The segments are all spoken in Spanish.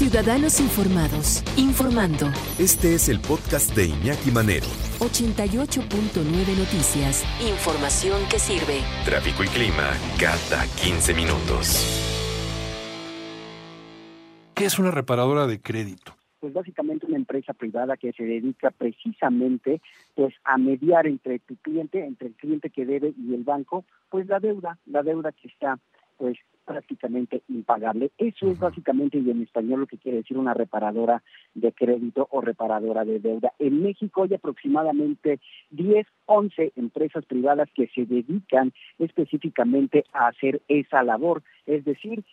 Ciudadanos Informados, informando. Este es el podcast de Iñaki Manero. 88.9 Noticias. Información que sirve. Tráfico y clima cada 15 minutos. ¿Qué es una reparadora de crédito? pues básicamente una empresa privada que se dedica precisamente pues a mediar entre tu cliente, entre el cliente que debe y el banco, pues la deuda, la deuda que está pues prácticamente impagable. Eso es básicamente, y en español lo que quiere decir una reparadora de crédito o reparadora de deuda. En México hay aproximadamente 10, 11 empresas privadas que se dedican específicamente a hacer esa labor, es decir,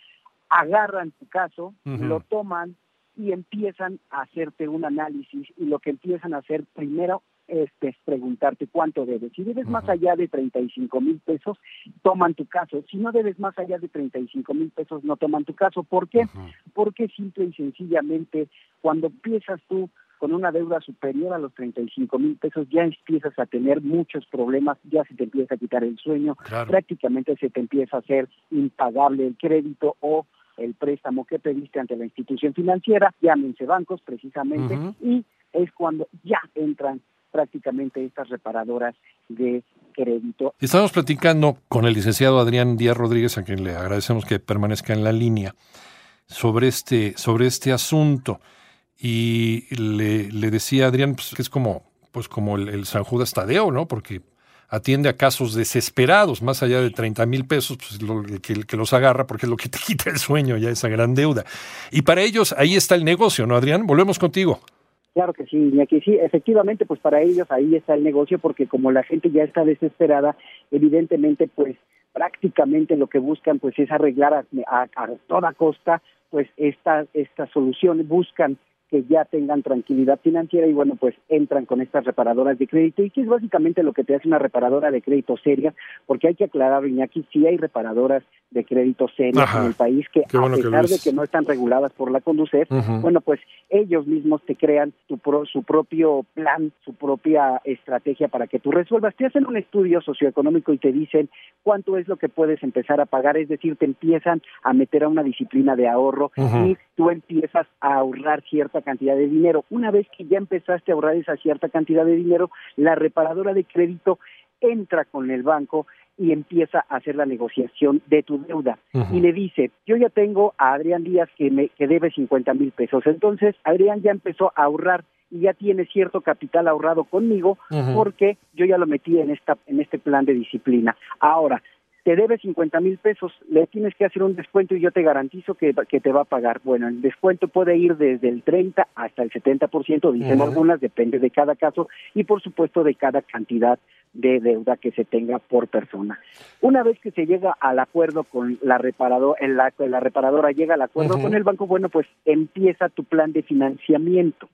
agarran tu caso, lo toman, y empiezan a hacerte un análisis y lo que empiezan a hacer primero es preguntarte cuánto debes. Si debes más allá de 35 mil pesos, toman tu caso. Si no debes más allá de 35 mil pesos, no toman tu caso. ¿Por qué? Porque simple y sencillamente cuando empiezas tú con una deuda superior a los 35 mil pesos, ya empiezas a tener muchos problemas, ya se te empieza a quitar el sueño, prácticamente se te empieza a hacer impagable el crédito o el préstamo que pediste ante la institución financiera, llámense bancos precisamente, y es cuando ya entran prácticamente estas reparadoras de crédito. Estamos platicando con el licenciado Adrián Díaz Rodríguez, a quien le agradecemos que permanezca en la línea, sobre este, sobre este asunto. Y le, le decía Adrián pues, que es como, pues como el, San Judas Tadeo, ¿no? Porque atiende a casos desesperados, más allá de 30 mil pesos, pues lo, que, que, los agarra porque es lo que te quita el sueño, ya esa gran deuda. Y para ellos ahí está el negocio, ¿no, Adrián? Volvemos contigo. Claro que sí, que sí, efectivamente, pues para ellos ahí está el negocio, porque como la gente ya está desesperada, evidentemente, pues prácticamente lo que buscan, pues es arreglar a, a toda costa, pues esta, esta solución, buscan que ya tengan tranquilidad financiera y bueno, pues entran con estas reparadoras de crédito. Y que es básicamente lo que te hace una reparadora de crédito seria, porque hay que aclarar, Iñaki, sí hay reparadoras de crédito serias en el país que a pesar de que no están reguladas por la Conducef, bueno, pues ellos mismos te crean tu su propio plan, su propia estrategia para que tú resuelvas. Te hacen un estudio socioeconómico y te dicen cuánto es lo que puedes empezar a pagar, es decir, te empiezan a meter a una disciplina de ahorro y tú empiezas a ahorrar cierta cantidad de dinero. Una vez que ya empezaste a ahorrar esa cierta cantidad de dinero, la reparadora de crédito entra con el banco y empieza a hacer la negociación de tu deuda. Y le dice, yo ya tengo a Adrián Díaz que, me, que debe 50 mil pesos. Entonces, Adrián ya empezó a ahorrar y ya tiene cierto capital ahorrado conmigo porque yo ya lo metí en, esta, en este plan de disciplina. Ahora, te debe 50 mil pesos, le tienes que hacer un descuento y yo te garantizo que, que, te va a pagar. Bueno, el descuento puede ir desde el 30 hasta el 70%, dicen algunas, depende de cada caso y por supuesto de cada cantidad de deuda que se tenga por persona. Una vez que se llega al acuerdo con la reparadora, la, la reparadora llega al acuerdo con el banco, bueno, pues empieza tu plan de financiamiento.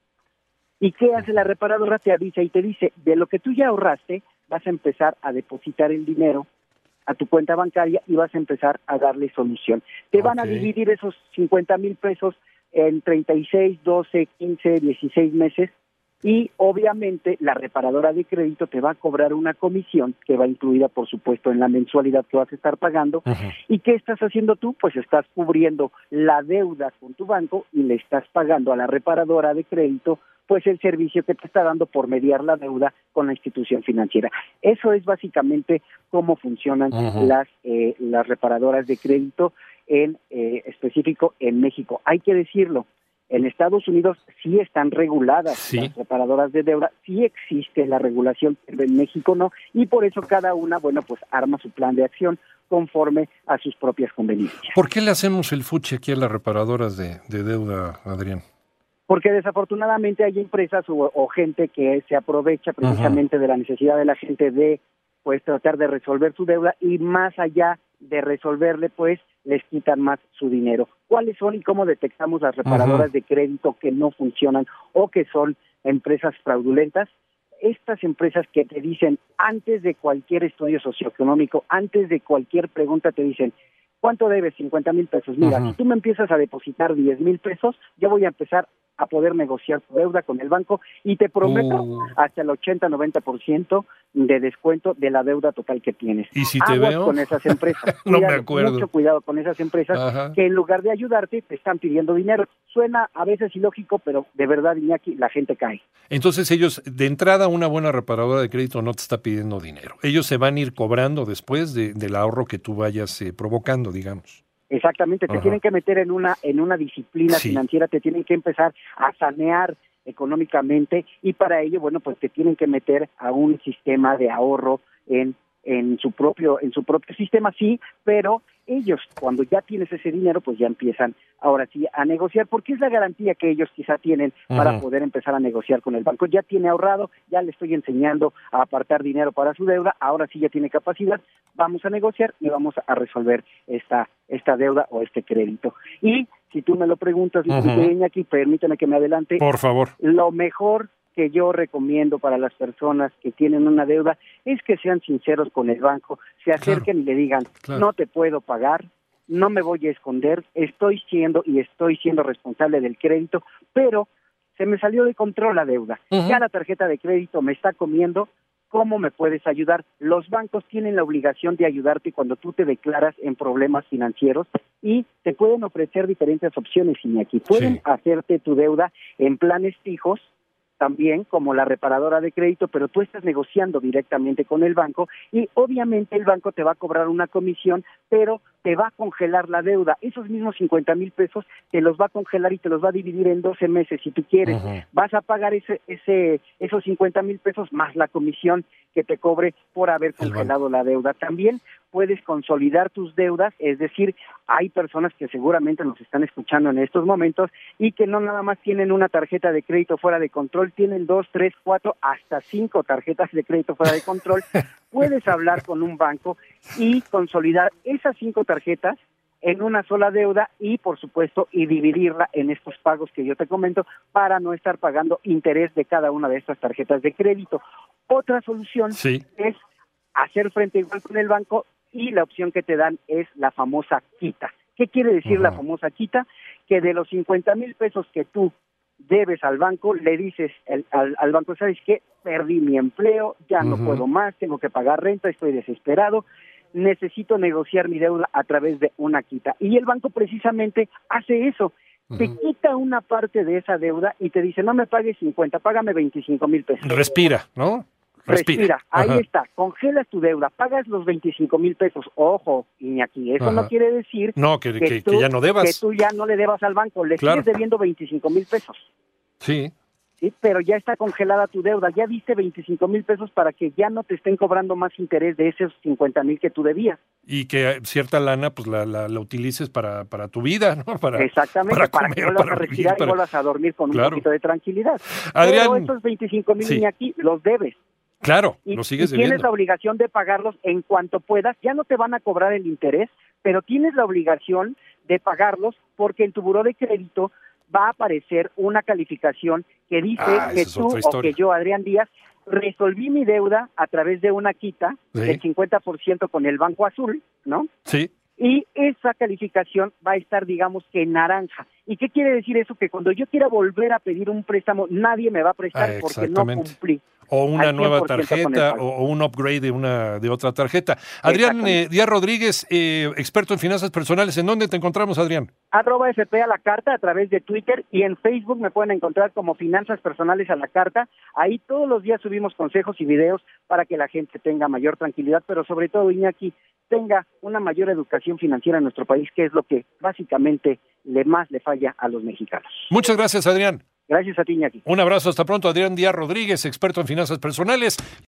¿Y qué hace la reparadora? Te avisa y te dice, de lo que tú ya ahorraste, vas a empezar a depositar el dinero a tu cuenta bancaria y vas a empezar a darle solución. Te van a dividir esos 50 mil pesos en 36, 12, 15, 16 meses y obviamente la reparadora de crédito te va a cobrar una comisión que va incluida por supuesto en la mensualidad que vas a estar pagando. Y qué estás haciendo tú pues estás cubriendo la deuda con tu banco y le estás pagando a la reparadora de crédito pues el servicio que te está dando por mediar la deuda con la institución financiera. Eso es básicamente cómo funcionan las, eh, las reparadoras de crédito en eh, específico en México. Hay que decirlo, en Estados Unidos sí están reguladas las reparadoras de deuda, sí existe la regulación, pero en México no, y por eso cada una, bueno, pues arma su plan de acción conforme a sus propias conveniencias. ¿Por qué le hacemos el fuchi aquí a las reparadoras de deuda, Adrián? Porque desafortunadamente hay empresas o, gente que se aprovecha precisamente de la necesidad de la gente de pues tratar de resolver su deuda y más allá de resolverle pues les quitan más su dinero. ¿Cuáles son y cómo detectamos las reparadoras de crédito que no funcionan o que son empresas fraudulentas? Estas empresas que te dicen antes de cualquier estudio socioeconómico, antes de cualquier pregunta te dicen, ¿cuánto debes? 50 mil pesos. Mira, si tú me empiezas a depositar 10 mil pesos, yo voy a empezar a poder negociar tu deuda con el banco y te prometo Uh. hasta el 80-90% de descuento de la deuda total que tienes. ¿Y si te Aguas veo? con esas empresas. No me acuerdo. Mucho cuidado con esas empresas Ajá. que en lugar de ayudarte te están pidiendo dinero. Suena a veces ilógico, pero de verdad, Iñaki, la gente cae. Entonces ellos, de entrada, una buena reparadora de crédito no te está pidiendo dinero. Ellos se van a ir cobrando después de- del ahorro que tú vayas eh, provocando, digamos. Exactamente, te Ajá. tienen que meter en una en una disciplina Sí. financiera, te tienen que empezar a sanear económicamente y para ello, bueno, pues te tienen que meter a un sistema de ahorro en en su propio en su propio sistema sí, pero ellos cuando ya tienes ese dinero, pues ya empiezan ahora sí a negociar porque es la garantía que ellos quizá tienen para poder empezar a negociar con el banco. Ya tiene ahorrado, ya le estoy enseñando a apartar dinero para su deuda, ahora sí ya tiene capacidad, vamos a negociar y vamos a resolver esta esta deuda o este crédito. Y si tú me lo preguntas, aquí permítame que me adelante. Por favor. Lo mejor que yo recomiendo para las personas que tienen una deuda es que sean sinceros con el banco, se acerquen y le digan, claro. no te puedo pagar, no me voy a esconder, estoy siendo y estoy siendo responsable del crédito, pero se me salió de control la deuda. Ya la tarjeta de crédito me está comiendo, ¿cómo me puedes ayudar? Los bancos tienen la obligación de ayudarte cuando tú te declaras en problemas financieros y te pueden ofrecer diferentes opciones, Iñaki. Pueden Sí. hacerte tu deuda en planes fijos, también como la reparadora de crédito, pero tú estás negociando directamente con el banco y obviamente el banco te va a cobrar una comisión, pero te va a congelar la deuda. Esos mismos 50 mil pesos te los va a congelar y te los va a dividir en 12 meses si tú quieres. Vas a pagar ese, ese, esos 50 mil pesos más la comisión que te cobre por haber El congelado la deuda. También puedes consolidar tus deudas, es decir, hay personas que seguramente nos están escuchando en estos momentos y que no nada más tienen una tarjeta de crédito fuera de control, tienen dos, tres, cuatro, hasta cinco tarjetas de crédito fuera de control. puedes hablar con un banco y consolidar esas cinco tarjetas en una sola deuda y, por supuesto, y dividirla en estos pagos que yo te comento para no estar pagando interés de cada una de estas tarjetas de crédito. Otra solución Sí. es hacer frente igual con el banco y la opción que te dan es la famosa quita. ¿Qué quiere decir la famosa quita? Que de los 50 mil pesos que tú debes al banco, le dices el- al, al banco, ¿sabes qué? Perdí mi empleo, ya no puedo más, tengo que pagar renta, estoy desesperado, necesito negociar mi deuda a través de una quita. Y el banco precisamente hace eso, te quita una parte de esa deuda y te dice, no me pagues 50, págame 25 mil pesos. Respira, ¿no? Respira, ahí Ajá. está, congelas tu deuda, pagas los 25 mil pesos. Ojo, Iñaki, eso Ajá. no quiere decir No, que, que- que tú- ya no debas. que tú ya no le debas al banco, le Claro. sigues debiendo 25 mil pesos, Sí. ¿sí? pero ya está congelada tu deuda, ya diste 25 mil pesos para que ya no te estén cobrando más interés de esos 50 mil que tú debías. Y que cierta lana, pues la, la, la utilices para, para tu vida, ¿no? Para, Exactamente, para para, comer, que vuelvas a respirar para- y vuelvas a dormir con Claro. un poquito de tranquilidad. Adrián, pero esos 25 mil sí. Iñaki los debes. Claro, y, lo sigues y tienes la obligación de pagarlos en cuanto puedas. Ya no te van a cobrar el interés, pero tienes la obligación de pagarlos porque en tu buró de crédito va a aparecer una calificación que dice Ah, que tú o que yo, Adrián Díaz, resolví mi deuda a través de una quita Sí. del 50% con el Banco Azul, ¿no? Sí, y esa calificación va a estar, digamos, que en naranja. ¿Y qué quiere decir eso? Que cuando yo quiera volver a pedir un préstamo, nadie me va a prestar Ah, porque no cumplí. o una nueva 100% con el tarjeta o, un upgrade de una de otra tarjeta. Adrián eh, Díaz Rodríguez, eh, experto en finanzas personales, ¿en dónde te encontramos, Adrián? Arroba FP a la carta a través de Twitter y en Facebook me pueden encontrar como Finanzas Personales a la carta. Ahí todos los días subimos consejos y videos para que la gente tenga mayor tranquilidad, pero sobre todo, Iñaki, tenga una mayor educación financiera en nuestro país, que es lo que básicamente le más le falla a los mexicanos. Muchas gracias, Adrián. Gracias a ti, Iñaki. Un abrazo, hasta pronto. Adrián Díaz Rodríguez, experto en finanzas personales.